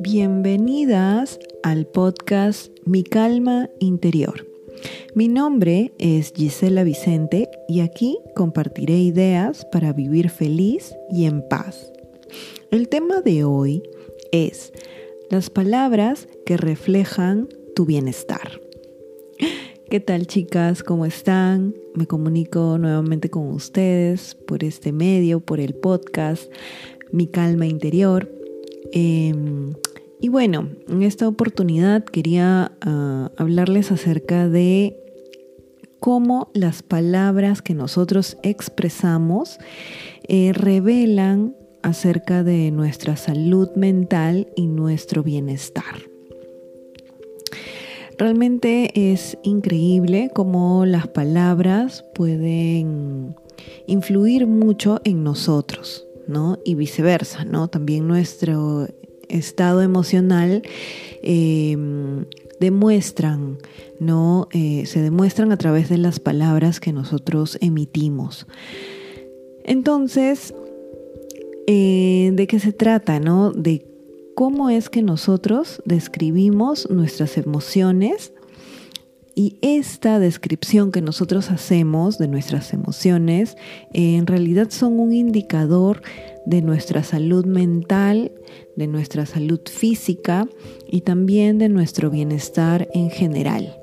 Bienvenidas al podcast Mi Calma Interior. Mi nombre es Gisela Vicente y aquí compartiré ideas para vivir feliz y en paz. El tema de hoy es las palabras que reflejan tu bienestar. ¿Qué tal chicas? ¿Cómo están? Me comunico nuevamente con ustedes por este medio, por el podcast Mi Calma Interior. Em, y bueno, en esta oportunidad quería ah, hablarles acerca de cómo las palabras que nosotros expresamos eh, revelan acerca de nuestra salud mental y nuestro bienestar. Realmente es increíble cómo las palabras pueden influir mucho en nosotros, ¿no? Y viceversa, ¿no? También nuestro estado emocional em, demuestran, ¿no? Eh, se demuestran a través de las palabras que nosotros emitimos. Entonces, eh, ¿de qué se trata, no? De cómo es que nosotros describimos nuestras emociones y esta descripción que nosotros hacemos de nuestras emociones en realidad son un indicador de nuestra salud mental, de nuestra salud física y también de nuestro bienestar en general.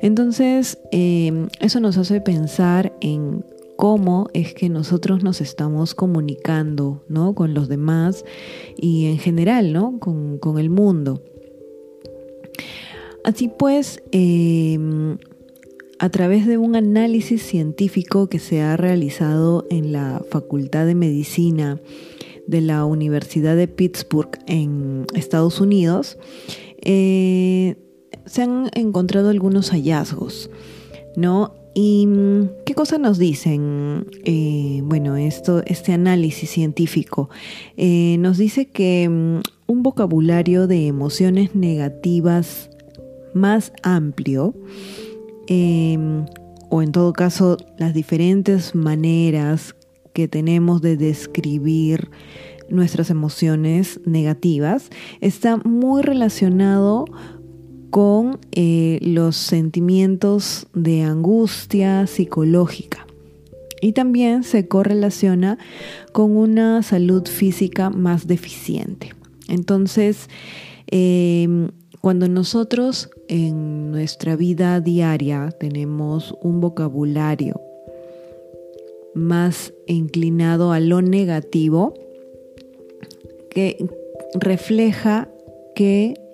Entonces, eh, eso nos hace pensar en cómo es que nosotros nos estamos comunicando ¿no? con los demás y en general ¿no? con, con el mundo. Así pues, em, a través de un análisis científico que se ha realizado en la Facultad de Medicina de la Universidad de Pittsburgh en Estados Unidos, eh, se han encontrado algunos hallazgos, ¿no? ¿Y qué cosa nos dicen? Eh, bueno, esto, este análisis científico eh, nos dice que mm, un vocabulario de emociones negativas más amplio, em, o en todo caso las diferentes maneras que tenemos de describir nuestras emociones negativas, está muy relacionado con eh, los sentimientos de angustia psicológica. Y también se correlaciona con una salud física más deficiente. Entonces, em, cuando nosotros en nuestra vida diaria tenemos un vocabulario más inclinado a lo negativo, que refleja que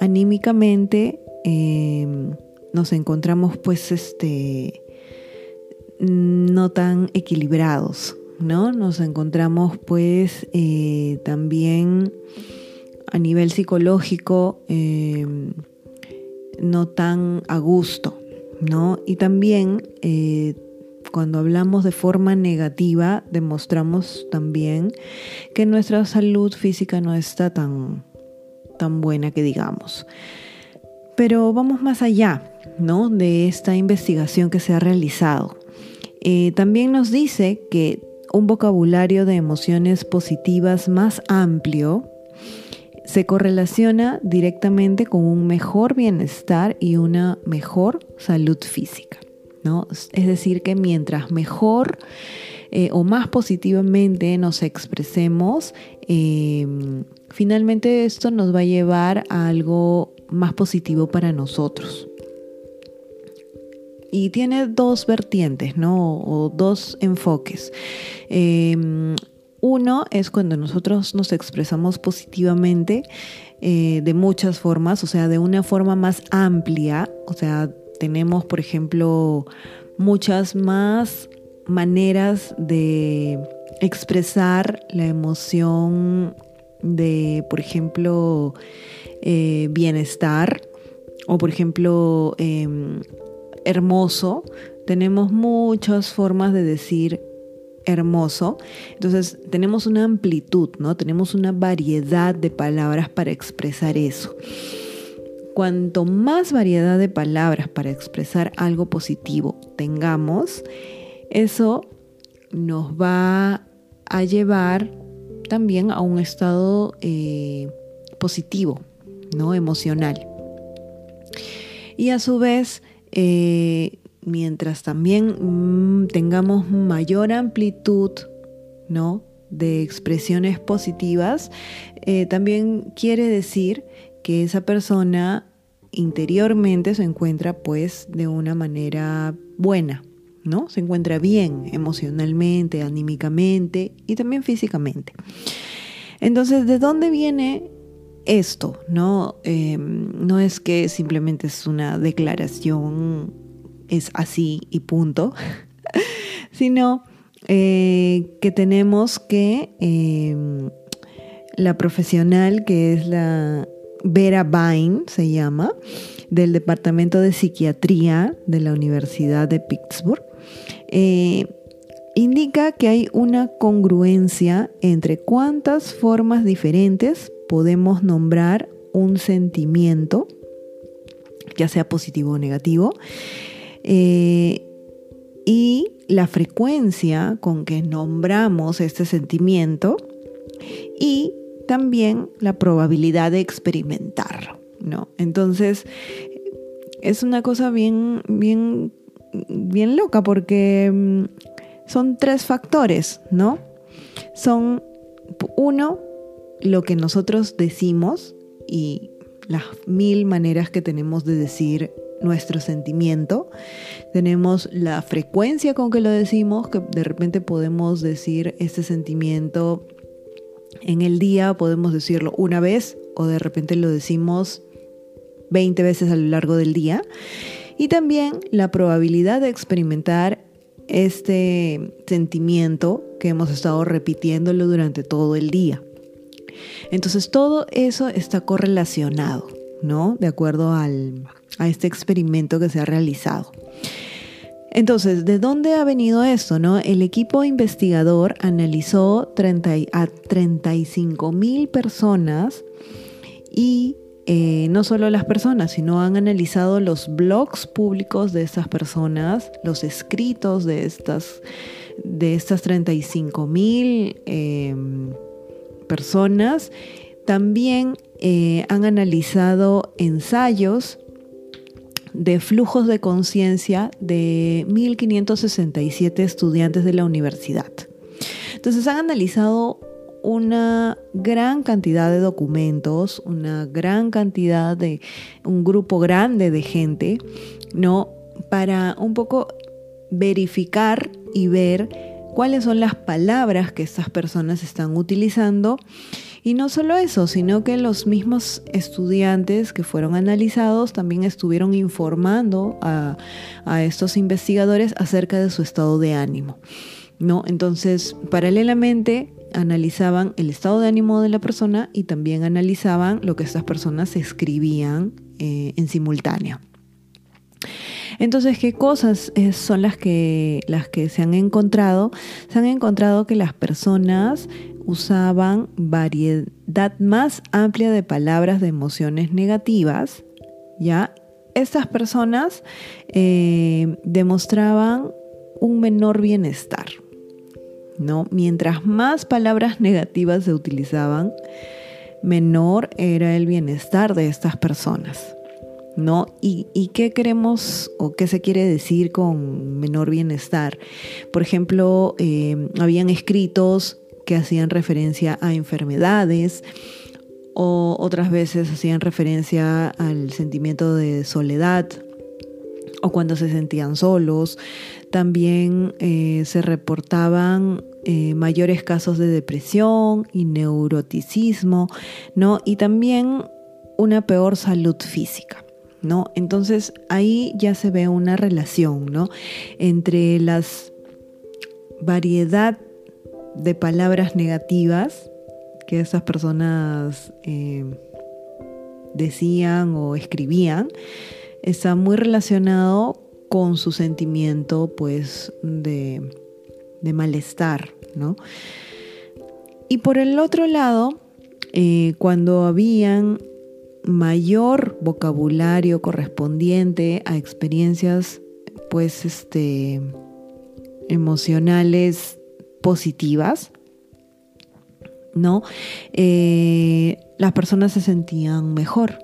anímicamente em, nos encontramos pues este no tan equilibrados, ¿no? Nos encontramos pues eh, también a nivel psicológico eh, no tan a gusto, ¿no? Y también eh, cuando hablamos de forma negativa, demostramos también que nuestra salud física no está tan, tan buena que digamos. Pero vamos más allá, ¿no? De esta investigación que se ha realizado. Eh, también nos dice que un vocabulario de emociones positivas más amplio se correlaciona directamente con un mejor bienestar y una mejor salud física. ¿no? Es decir, que mientras mejor eh, o más positivamente nos expresemos, em, finalmente esto nos va a llevar a algo más positivo para nosotros. Y tiene dos vertientes, ¿no? O dos enfoques. Em, uno es cuando nosotros nos expresamos positivamente eh, de muchas formas, o sea, de una forma más amplia, o sea, tenemos, por ejemplo, muchas más maneras de expresar la emoción de, por ejemplo, eh, bienestar o, por ejemplo, em, hermoso. Tenemos muchas formas de decir hermoso. Entonces tenemos una amplitud, ¿no? Tenemos una variedad de palabras para expresar eso. Cuanto más variedad de palabras para expresar algo positivo tengamos, eso nos va a llevar también a un estado eh, positivo, ¿no? Emocional. Y a su vez, eh, mientras también mm, tengamos mayor amplitud, ¿no? de expresiones positivas, eh, también quiere decir que esa persona interiormente se encuentra pues de una manera buena, ¿no? Se encuentra bien emocionalmente, anímicamente y también físicamente. Entonces, ¿de dónde viene esto? No, em, no es que simplemente es una declaración, es así y punto, sino eh, que tenemos que em, la profesional que es la Vera Bain, se llama, del Departamento de Psiquiatría de la Universidad de Pittsburgh, eh, indica que hay una congruencia entre cuántas formas diferentes podemos nombrar un sentimiento, ya sea positivo o negativo, eh, y la frecuencia con que nombramos este sentimiento y también la probabilidad de experimentarlo, ¿no? Entonces, es una cosa bien, bien, bien loca porque mm, son tres factores, ¿no? Son, uno, lo que nosotros decimos y las mil maneras que tenemos de decir nuestro sentimiento. Tenemos la frecuencia con que lo decimos, que de repente podemos decir este sentimiento en el día, podemos decirlo una vez o de repente lo decimos 20 veces a lo largo del día. Y también la probabilidad de experimentar este sentimiento que hemos estado repitiéndolo durante todo el día. Entonces todo eso está correlacionado, ¿no? De acuerdo al, a este experimento que se ha realizado. Entonces, ¿de dónde ha venido esto? No? El equipo investigador analizó 30, a 35 mil personas y eh, no solo las personas, sino han analizado los blogs públicos de estas personas, los escritos de estas, de estas 35 mil em, personas. También eh, han analizado ensayos de flujos de conciencia de 1.567 estudiantes de la universidad. Entonces han analizado una gran cantidad de documentos, una gran cantidad de, un grupo grande de gente, ¿no? Para un poco verificar y ver cuáles son las palabras que estas personas están utilizando y no solo eso, sino que los mismos estudiantes que fueron analizados también estuvieron informando a, estos investigadores acerca de su estado de ánimo. ¿no? Entonces, paralelamente analizaban el estado de ánimo de la persona y también analizaban lo que estas personas escribían eh, en simultáneo. Entonces, ¿qué cosas son las que, las que se han encontrado? Se han encontrado que las personas usaban variedad más amplia de palabras de emociones negativas, ¿ya? Estas personas eh, demostraban un menor bienestar, ¿no? Mientras más palabras negativas se utilizaban, menor era el bienestar de estas personas. ¿no? ¿Y, qué queremos o qué se quiere decir con menor bienestar? Por ejemplo, eh, habían escritos que hacían referencia a enfermedades o otras veces hacían referencia al sentimiento de soledad o cuando se sentían solos. También eh, se reportaban eh, mayores casos de depresión y neuroticismo, ¿no? Y también una peor salud física. ¿no? Entonces ahí ya se ve una relación, ¿no? Entre las variedad de palabras negativas que esas personas eh, decían o escribían, está muy relacionado con su sentimiento pues de, malestar, ¿no? Y por el otro lado, eh, cuando habían mayor vocabulario correspondiente a experiencias pues este emocionales positivas, ¿no? Eh, las personas se sentían mejor,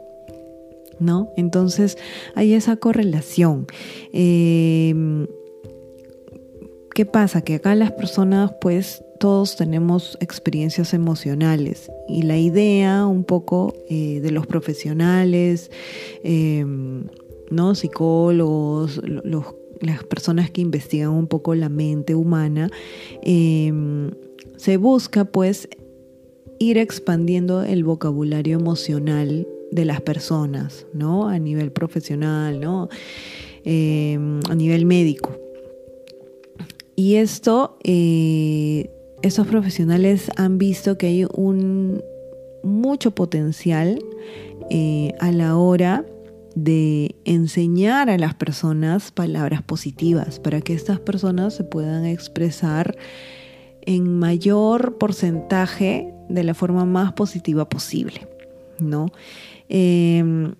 ¿no? Entonces hay esa correlación. Em, ¿Qué pasa? Que acá las personas pues todos tenemos experiencias emocionales y la idea un poco eh, de los profesionales, em, ¿no? psicólogos, las personas que investigan un poco la mente humana, em, se busca pues ir expandiendo el vocabulario emocional de las personas, ¿no? A nivel profesional, ¿no? Em, a nivel médico. Y esto, eh, esos profesionales han visto que hay un mucho potencial eh, a la hora de enseñar a las personas palabras positivas para que estas personas se puedan expresar en mayor porcentaje de la forma más positiva posible, ¿no? Em,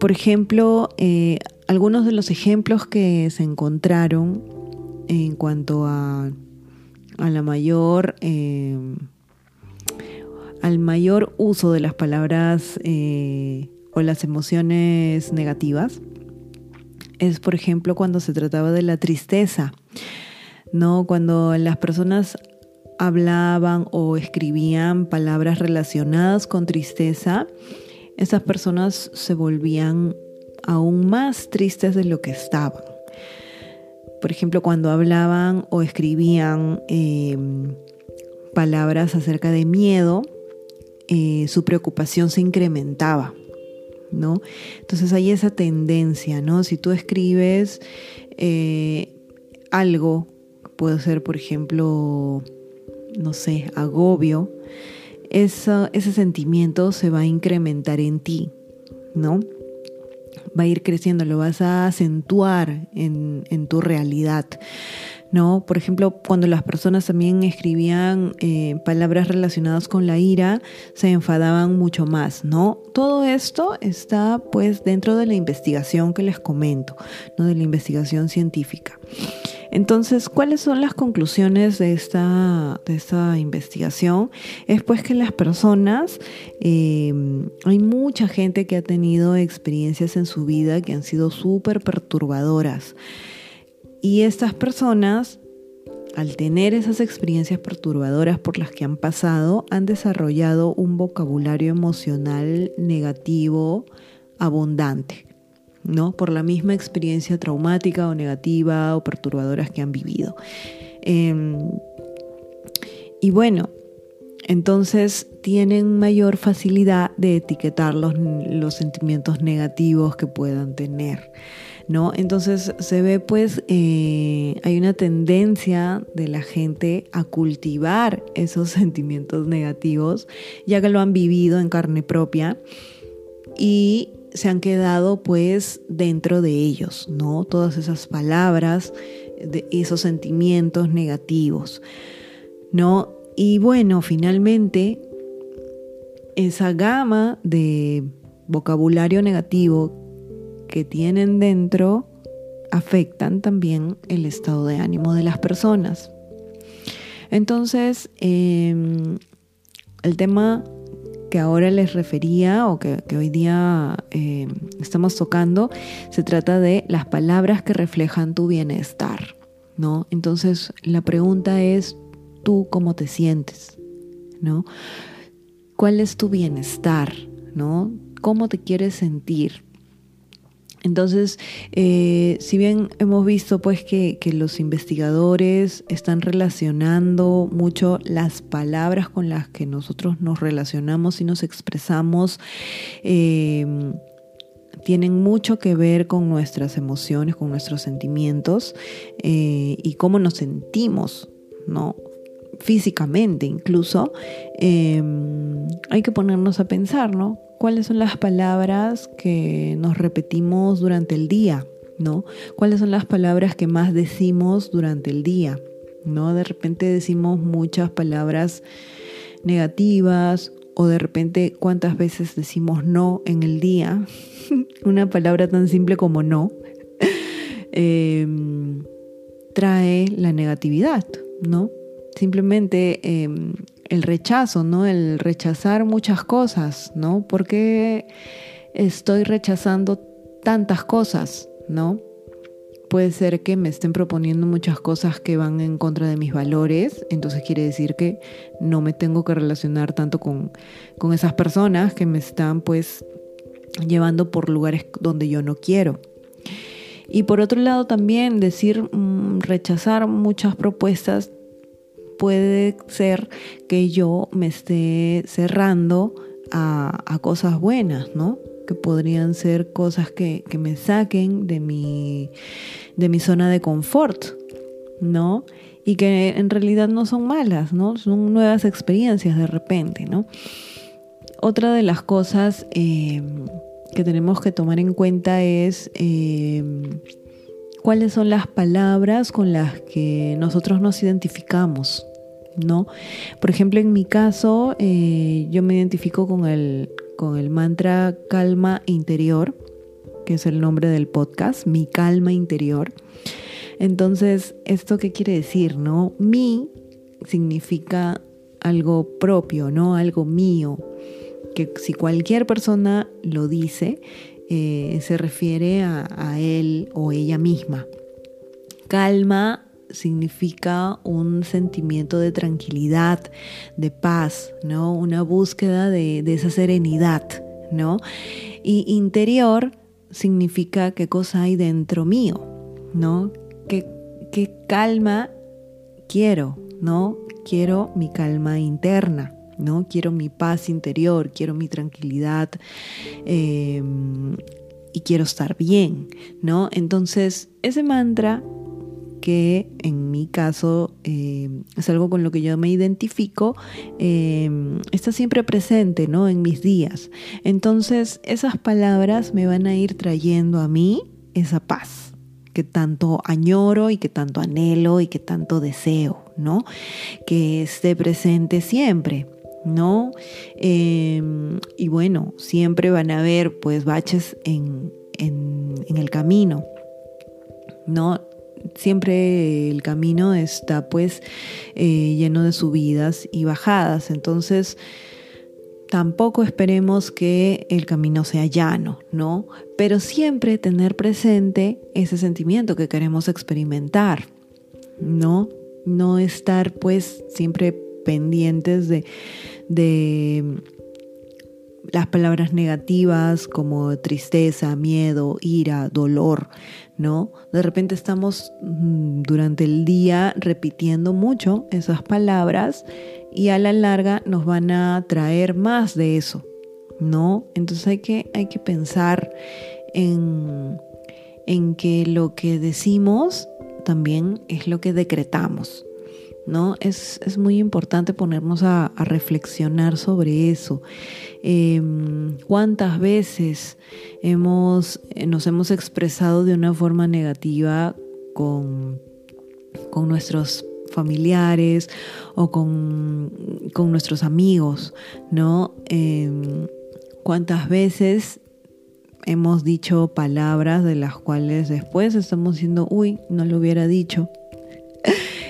por ejemplo, eh, algunos de los ejemplos que se encontraron en cuanto a, a la mayor em, al mayor uso de las palabras eh, o las emociones negativas es por ejemplo cuando se trataba de la tristeza no cuando las personas hablaban o escribían palabras relacionadas con tristeza esas personas se volvían aún más tristes de lo que estaban. Por ejemplo, cuando hablaban o escribían em, palabras acerca de miedo, eh, su preocupación se incrementaba, ¿no? Entonces hay esa tendencia, ¿no? Si tú escribes eh, algo, puede ser, por ejemplo, no sé, agobio, ese sentimiento se va a incrementar en ti, ¿no? Va a ir creciendo, lo vas a acentuar en, tu realidad. ¿no? Por ejemplo, cuando las personas también escribían eh, palabras relacionadas con la ira, se enfadaban mucho más, ¿no? Todo esto está pues dentro de la investigación que les comento, ¿no? De la investigación científica. Entonces, ¿cuáles son las conclusiones de esta, de esta investigación? Es pues que las personas, eh, hay mucha gente que ha tenido experiencias en su vida que han sido súper perturbadoras. Y estas personas, al tener esas experiencias perturbadoras por las que han pasado, han desarrollado un vocabulario emocional negativo abundante. ¿No? Por la misma experiencia traumática o negativa o perturbadoras que han vivido. Em, y bueno, entonces tienen mayor facilidad de etiquetar los, los sentimientos negativos que puedan tener. ¿No? Entonces se ve pues, eh, hay una tendencia de la gente a cultivar esos sentimientos negativos, ya que lo han vivido en carne propia. Y se han quedado pues dentro de ellos, ¿no? Todas esas palabras, de esos sentimientos negativos, ¿no? Y bueno, finalmente, esa gama de vocabulario negativo que tienen dentro afectan también el estado de ánimo de las personas. Entonces, em, el tema que ahora les refería o que, hoy día eh, estamos tocando, se trata de las palabras que reflejan tu bienestar, ¿no? Entonces la pregunta es, ¿tú cómo te sientes? ¿No? ¿Cuál es tu bienestar? ¿No? ¿Cómo te quieres sentir? Entonces, eh, si bien hemos visto pues que, los investigadores están relacionando mucho las palabras con las que nosotros nos relacionamos y nos expresamos, em, tienen mucho que ver con nuestras emociones, con nuestros sentimientos eh, y cómo nos sentimos, ¿no? físicamente incluso, em, hay que ponernos a pensar, ¿no? ¿Cuáles son las palabras que nos repetimos durante el día? ¿No? ¿Cuáles son las palabras que más decimos durante el día? ¿No? De repente decimos muchas palabras negativas o de repente cuántas veces decimos no en el día. Una palabra tan simple como no em, trae la negatividad, ¿no? Simplemente em, el rechazo, ¿no? El rechazar muchas cosas, ¿no? ¿Por qué estoy rechazando tantas cosas, ¿no? Puede ser que me estén proponiendo muchas cosas que van en contra de mis valores, entonces quiere decir que no me tengo que relacionar tanto con, con esas personas que me están pues llevando por lugares donde yo no quiero. Y por otro lado también decir, mm, rechazar muchas propuestas puede ser que yo me esté cerrando a, cosas buenas, ¿no? Que podrían ser cosas que, me saquen de mi, de mi zona de confort, ¿no? Y que en realidad no son malas, ¿no? Son nuevas experiencias de repente, ¿no? Otra de las cosas eh, que tenemos que tomar en cuenta es eh, cuáles son las palabras con las que nosotros nos identificamos, ¿no? Por ejemplo, en mi caso, eh, yo me identifico con el, con el mantra calma interior, que es el nombre del podcast, mi calma interior. Entonces, ¿esto qué quiere decir, no? Mi significa algo propio, ¿no? Algo mío. Que si cualquier persona lo dice, eh, se refiere a él o ella misma. Calma significa un sentimiento de tranquilidad, de paz, ¿no? Una búsqueda de, esa serenidad, ¿no? Y interior significa qué cosa hay dentro mío, ¿no? ¿Qué, calma quiero, ¿no? Quiero mi calma interna, ¿no? Quiero mi paz interior, quiero mi tranquilidad em, y quiero estar bien, ¿no? Entonces, ese mantra que en mi caso eh, es algo con lo que yo me identifico, eh, está siempre presente ¿no? en mis días. Entonces esas palabras me van a ir trayendo a mí esa paz que tanto añoro y que tanto anhelo y que tanto deseo, ¿no? Que esté presente siempre. ¿no? Em, y bueno, siempre van a haber pues baches en, en, en el camino, ¿no? Siempre el camino está pues eh, lleno de subidas y bajadas, entonces tampoco esperemos que el camino sea llano, ¿no? Pero siempre tener presente ese sentimiento que queremos experimentar, ¿no? No estar pues siempre pendientes de, de las palabras negativas como tristeza, miedo, ira, dolor, ¿no? De repente estamos mm, durante el día repitiendo mucho esas palabras y a la larga nos van a traer más de eso, ¿no? Entonces hay que, hay que pensar en, en que lo que decimos también es lo que decretamos. ¿No? Es, muy importante ponernos a, reflexionar sobre eso. Em, ¿Cuántas veces hemos, eh, nos hemos expresado de una forma negativa con, con nuestros familiares o con, nuestros amigos, ¿no? Em, ¿Cuántas veces hemos dicho palabras de las cuales después estamos diciendo, uy, no lo hubiera dicho?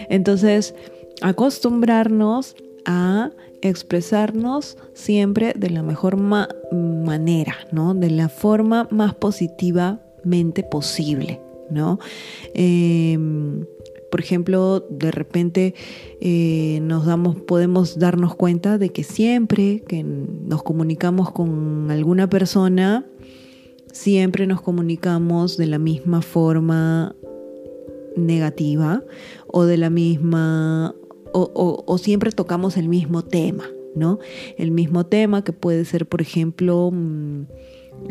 Entonces, acostumbrarnos a expresarnos siempre de la mejor manera, ¿no? De la forma más positivamente posible, ¿no? Em, por ejemplo, de repente eh, nos damos, podemos darnos cuenta de que siempre que nos comunicamos con alguna persona, siempre nos comunicamos de la misma forma negativa o de la misma, o, siempre tocamos el mismo tema, ¿no? El mismo tema que puede ser, por ejemplo, mm,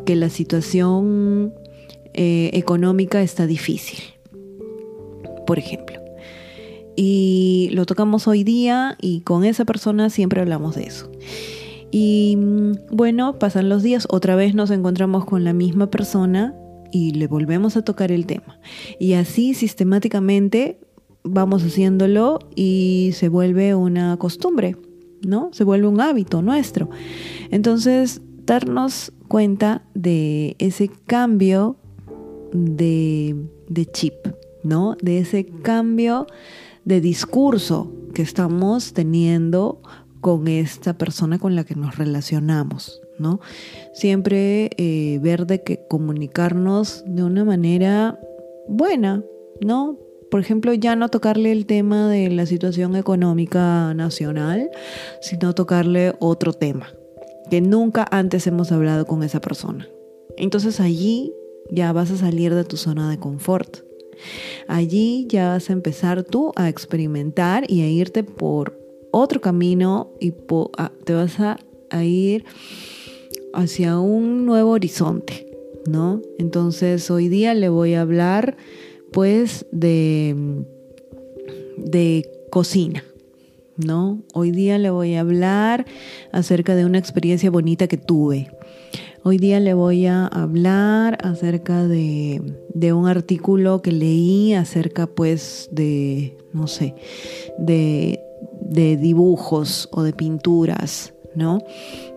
que la situación eh, económica está difícil, por ejemplo. Y lo tocamos hoy día y con esa persona siempre hablamos de eso. Y mm, bueno, pasan los días, otra vez nos encontramos con la misma persona y le volvemos a tocar el tema. Y así sistemáticamente vamos haciéndolo y se vuelve una costumbre, ¿no? Se vuelve un hábito nuestro. Entonces, darnos cuenta de ese cambio de, chip, ¿no? De ese cambio de discurso que estamos teniendo con esta persona con la que nos relacionamos, ¿no? Siempre eh, ver de que comunicarnos de una manera buena, ¿no? Por ejemplo, ya no tocarle el tema de la situación económica nacional, sino tocarle otro tema que nunca antes hemos hablado con esa persona. Entonces allí ya vas a salir de tu zona de confort. Allí ya vas a empezar tú a experimentar y a irte por otro camino y te vas a, ir hacia un nuevo horizonte, ¿no? Entonces hoy día le voy a hablar pues de, de cocina, ¿no? Hoy día le voy a hablar acerca de una experiencia bonita que tuve. Hoy día le voy a hablar acerca de, de, un artículo que leí acerca pues de, no sé, de, de dibujos o de pinturas,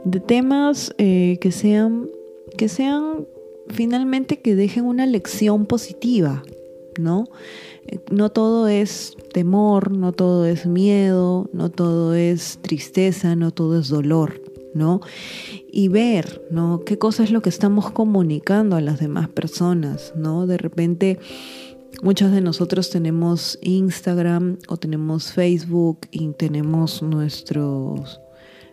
De temas eh, que sean, que sean finalmente que dejen una lección positiva, ¿no? Eh, no todo es temor, no todo es miedo, no todo es tristeza, no todo es dolor, ¿no? Y ver, ¿no? ¿Qué cosa es lo que estamos comunicando a las demás personas, ¿no? De repente Muchos de nosotros tenemos Instagram o tenemos Facebook y tenemos nuestros,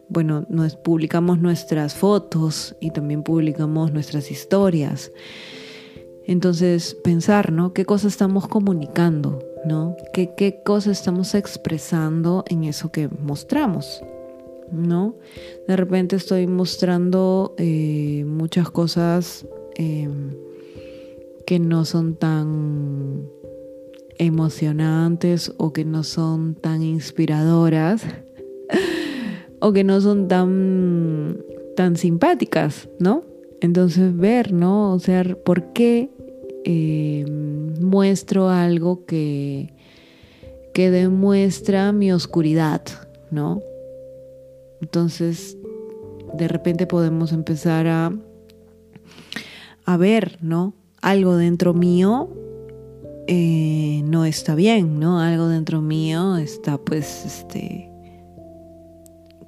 bueno, nos publicamos nuestras fotos y también publicamos nuestras historias. Entonces, pensar, ¿no? ¿Qué cosa estamos comunicando? ¿No? ¿Qué, qué cosa estamos expresando en eso que mostramos? ¿No? De repente estoy mostrando eh, muchas cosas. Em, que no son tan emocionantes o que no son tan inspiradoras o que no son tan, tan simpáticas, ¿no? Entonces ver, ¿no? O sea, ¿por qué eh, muestro algo que, que demuestra mi oscuridad, ¿no? Entonces, de repente podemos empezar a, a ver, ¿no? algo dentro mío eh, no está bien, ¿no? Algo dentro mío está pues este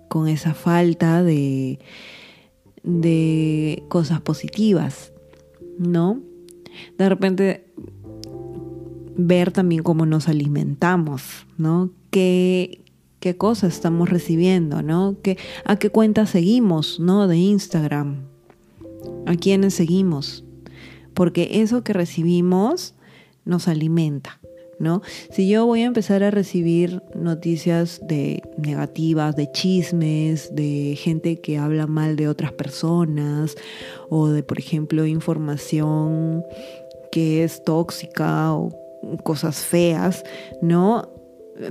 con esa falta de, de cosas positivas, ¿no? De repente ver también cómo nos alimentamos, ¿no? ¿Qué, qué cosas estamos recibiendo, ¿no? ¿Qué, ¿A qué cuentas seguimos, ¿no? De Instagram. ¿A quiénes seguimos? porque eso que recibimos nos alimenta. ¿No? Si yo voy a empezar a recibir noticias de negativas, de chismes, de gente que habla mal de otras personas o de, por ejemplo, información que es tóxica o cosas feas, ¿no?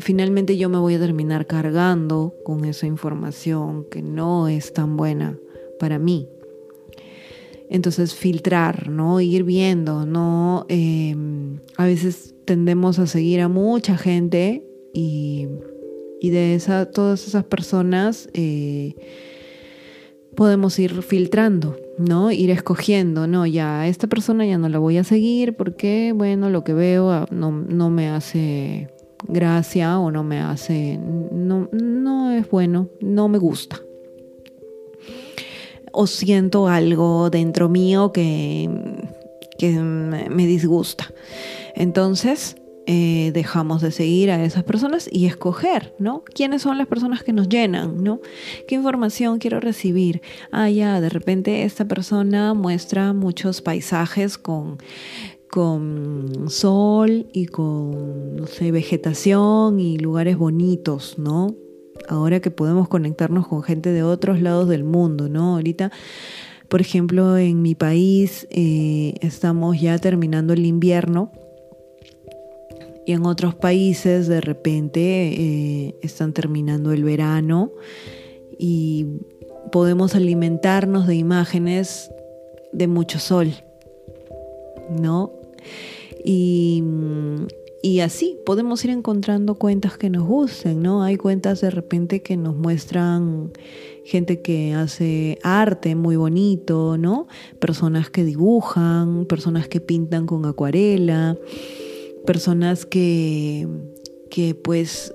Finalmente yo me voy a terminar cargando con esa información que no es tan buena para mí. Entonces filtrar, ¿no? Ir viendo, ¿no? Em, a veces tendemos a seguir a mucha gente y, de esa, todas esas personas eh, podemos ir filtrando, ¿no? Ir escogiendo, ¿no? Ya, esta persona ya no la voy a seguir porque, bueno, lo que veo ah, no, no me hace gracia o no me hace, no, no es bueno, no me gusta o siento algo dentro mío que, que me disgusta. Entonces, eh, dejamos de seguir a esas personas y escoger, ¿no? ¿Quiénes son las personas que nos llenan, ¿no? ¿Qué información quiero recibir? Ah, ya, de repente esta persona muestra muchos paisajes con, con sol y con, no sé, vegetación y lugares bonitos, ¿no? ahora que podemos conectarnos con gente de otros lados del mundo, ¿no? Ahorita, por ejemplo, en mi país eh, estamos ya terminando el invierno y en otros países de repente eh, están terminando el verano y podemos alimentarnos de imágenes de mucho sol, ¿no? Y, y así podemos ir encontrando cuentas que nos gusten, ¿no? Hay cuentas de repente que nos muestran gente que hace arte muy bonito, ¿no? Personas que dibujan, personas que pintan con acuarela, personas que, que pues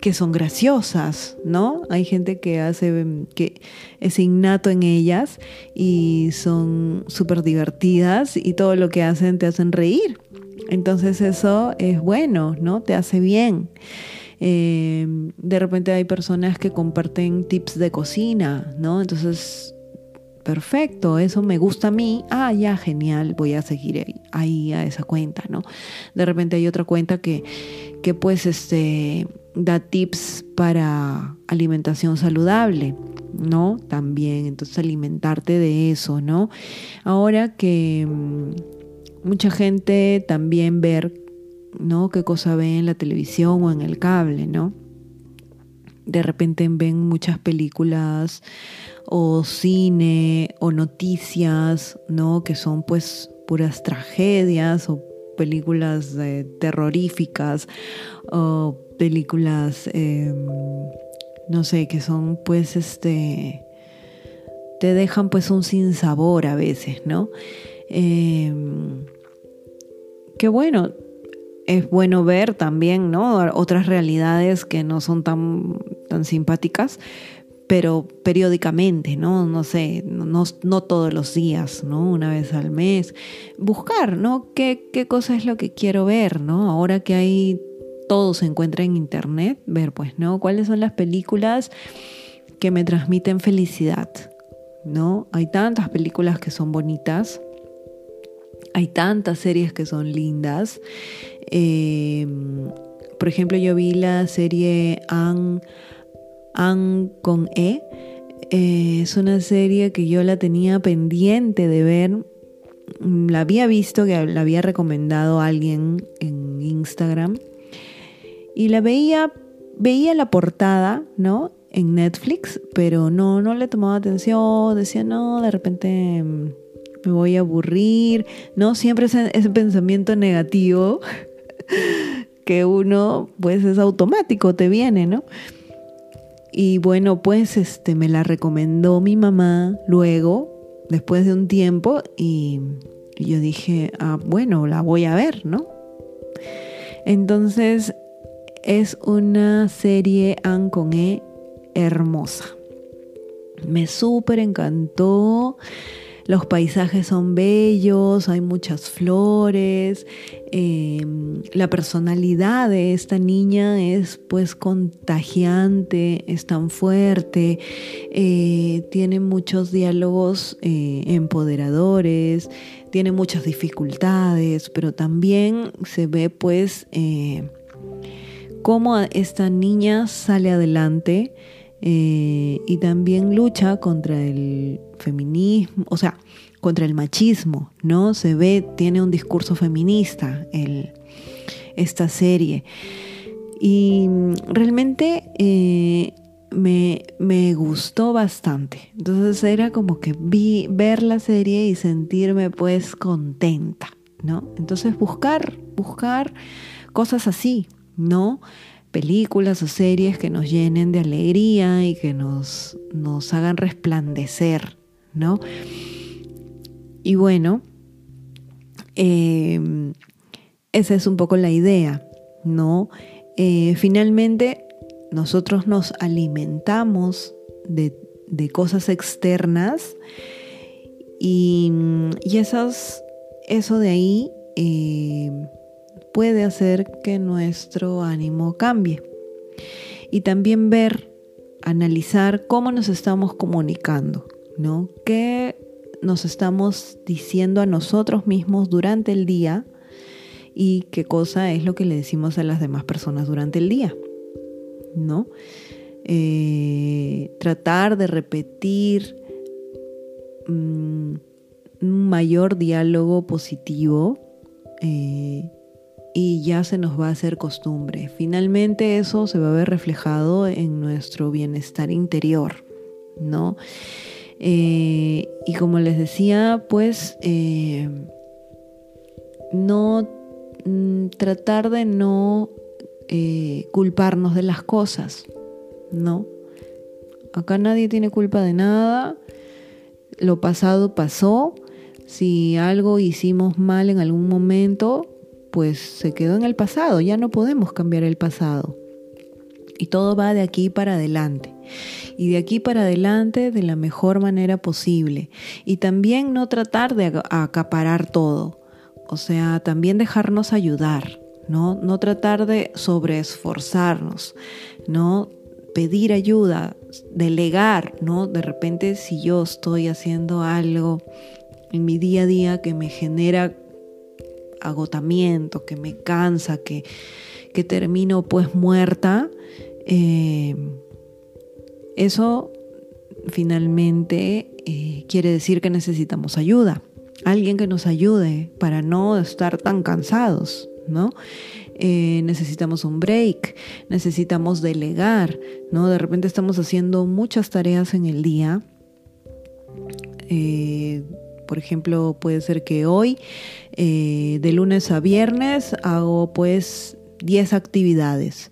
que son graciosas, ¿no? Hay gente que hace, que es innato en ellas y son súper divertidas y todo lo que hacen te hacen reír. Entonces eso es bueno, ¿no? Te hace bien. Eh, de repente hay personas que comparten tips de cocina, ¿no? Entonces, perfecto, eso me gusta a mí. Ah, ya, genial, voy a seguir ahí, a esa cuenta, ¿no? De repente hay otra cuenta que, que pues este da tips para alimentación saludable, ¿no? También, entonces alimentarte de eso, ¿no? Ahora que mm, mucha gente también ver, ¿no? Qué cosa ve en la televisión o en el cable, ¿no? De repente ven muchas películas o cine o noticias, ¿no? Que son pues puras tragedias o películas terroríficas o películas, em, no sé, que son pues este, te dejan pues un sinsabor a veces, ¿no? Eh, que bueno, es bueno ver también, ¿no? Otras realidades que no son tan, tan simpáticas, pero periódicamente, ¿no? No sé, no, no, todos los días, ¿no? Una vez al mes. Buscar, ¿no? ¿Qué, ¿Qué cosa es lo que quiero ver, ¿no? Ahora que hay todo se encuentra en internet, ver pues, ¿no? ¿Cuáles son las películas que me transmiten felicidad? ¿No? Hay tantas películas que son bonitas, hay tantas series que son lindas. Em, por ejemplo, yo vi la serie An, con E. Eh, es una serie que yo la tenía pendiente de ver. La había visto, que la había recomendado a alguien en Instagram y la veía, veía la portada, ¿no? En Netflix, pero no, no le tomaba atención, decía, no, de repente mm, me voy a aburrir, ¿no? Siempre ese pensamiento negativo que uno, pues es automático, te viene, ¿no? Y bueno, pues este me la recomendó mi mamá luego, después de un tiempo, y, yo dije, ah, bueno, la voy a ver, ¿no? Entonces es una serie An con E hermosa. Me súper encantó. Los paisajes son bellos, hay muchas flores. Em, la personalidad de esta niña es pues contagiante, es tan fuerte, eh, tiene muchos diálogos eh, empoderadores, tiene muchas dificultades, pero también se ve pues eh, cómo esta niña sale adelante eh, y también lucha contra el feminismo, o sea, contra el machismo, ¿no? Se ve, tiene un discurso feminista esta serie. Y realmente eh, me, me, gustó bastante. Entonces era como que vi, ver la serie y sentirme pues contenta, ¿no? Entonces buscar, buscar cosas así, ¿no? Películas o series que nos llenen de alegría y que nos, nos hagan resplandecer, Y bueno, em, esa es un poco la idea, ¿no? Eh, finalmente, nosotros nos alimentamos de, cosas externas y, y eso de ahí eh, puede hacer que nuestro ánimo cambie. Y también ver, analizar cómo nos estamos comunicando, ¿no? ¿Qué nos estamos diciendo a nosotros mismos durante el día y qué cosa es lo que le decimos a las demás personas durante el día, ¿no? Eh, tratar de repetir mm, un mayor diálogo positivo eh, y ya se nos va a hacer costumbre. Finalmente eso se va a ver reflejado en nuestro bienestar interior, ¿no? Eh, y como les decía, pues eh, no mm, tratar de no eh, culparnos de las cosas, ¿no? Acá nadie tiene culpa de nada, lo pasado pasó, si algo hicimos mal en algún momento, pues se quedó en el pasado, ya no podemos cambiar el pasado. Y todo va de aquí para adelante. Y de aquí para adelante de la mejor manera posible. Y también no tratar de acaparar todo. O sea, también dejarnos ayudar, ¿no? No tratar de sobreesforzarnos, ¿no? Pedir ayuda, delegar, ¿no? De repente si yo estoy haciendo algo en mi día a día que me genera agotamiento, que me cansa, que, que termino pues muerta, eh, eso finalmente eh, quiere decir que necesitamos ayuda, alguien que nos ayude para no estar tan cansados, ¿no? Eh, necesitamos un break, necesitamos delegar, ¿no? De repente estamos haciendo muchas tareas en el día. por ejemplo, puede ser que hoy, de lunes a viernes, hago pues 10 actividades.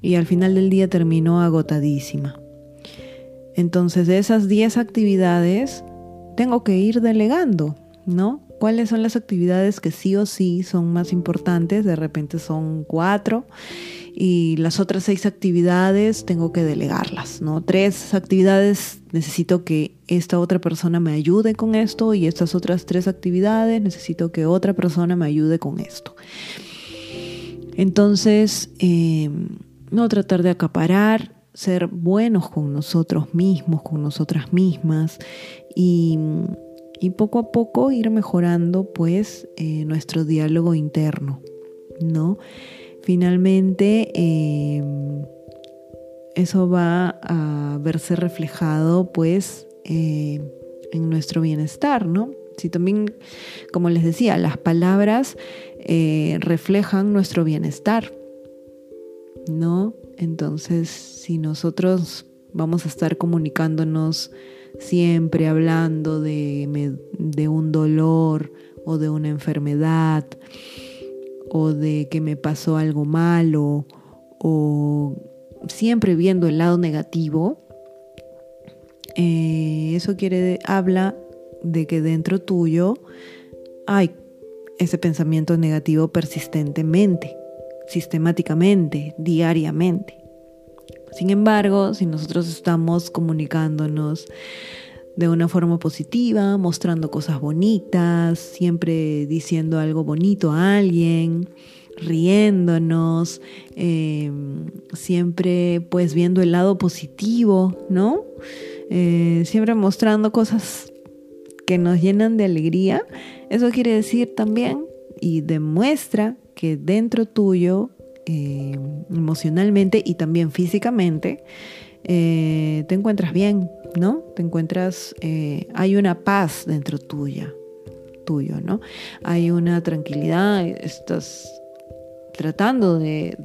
Y al final del día terminó agotadísima. Entonces de esas 10 actividades tengo que ir delegando, ¿no? ¿Cuáles son las actividades que sí o sí son más importantes? De repente son cuatro y las otras seis actividades tengo que delegarlas, ¿no? Tres actividades necesito que esta otra persona me ayude con esto y estas otras tres actividades necesito que otra persona me ayude con esto. Entonces, em, no tratar de acaparar, ser buenos con nosotros mismos, con nosotras mismas y, poco a poco ir mejorando pues eh, nuestro diálogo interno, ¿no? Finalmente, em, eso va a verse reflejado pues eh, en nuestro bienestar, ¿no? Si también, como les decía, las palabras eh, reflejan nuestro bienestar, ¿no? Entonces, si nosotros vamos a estar comunicándonos siempre hablando de, de un dolor o de una enfermedad o de que me pasó algo malo o siempre viendo el lado negativo, eh, eso quiere, habla de que dentro tuyo hay ese pensamiento negativo persistentemente, sistemáticamente, diariamente. Sin embargo, si nosotros estamos comunicándonos de una forma positiva, mostrando cosas bonitas, siempre diciendo algo bonito a alguien, riéndonos, em, siempre pues viendo el lado positivo, ¿no? Eh, siempre mostrando cosas que nos llenan de alegría, eso quiere decir también y demuestra que dentro tuyo, eh, emocionalmente y también físicamente, eh, te encuentras bien, ¿no? Te encuentras, eh, hay una paz dentro tuya, tuyo, ¿no? Hay una tranquilidad, estás tratando de,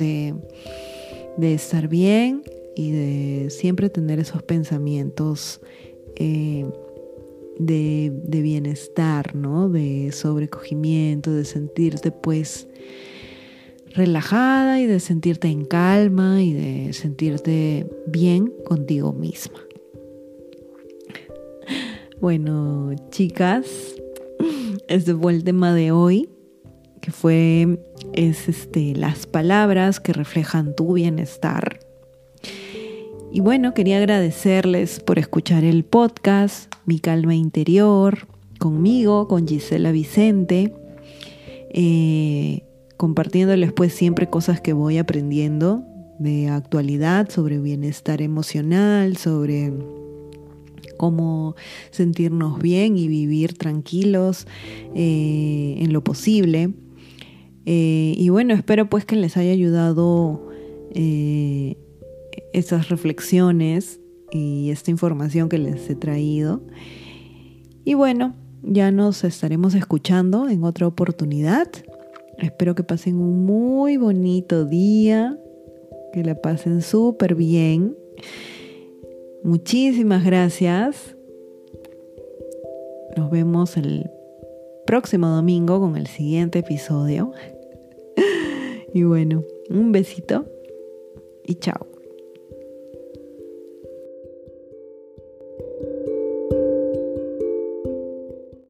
de, estar bien y de siempre tener esos pensamientos de, bienestar, ¿no? De sobrecogimiento, de sentirte pues relajada y de sentirte en calma y de sentirte bien contigo misma. Bueno, chicas, este fue el tema de hoy, que fue es este las palabras que reflejan tu bienestar. Y bueno, quería agradecerles por escuchar el podcast mi calma interior, conmigo, con Gisela Vicente, eh, compartiéndoles pues siempre cosas que voy aprendiendo de actualidad, sobre bienestar emocional, sobre cómo sentirnos bien y vivir tranquilos eh, en lo posible. Eh, y bueno, espero pues que les haya ayudado esas reflexiones y esta información que les he traído. Y bueno, ya nos estaremos escuchando en otra oportunidad. Espero que pasen un muy bonito día, que la pasen súper bien. Muchísimas gracias. Nos vemos el próximo domingo con el siguiente episodio. Y bueno, un besito y chao.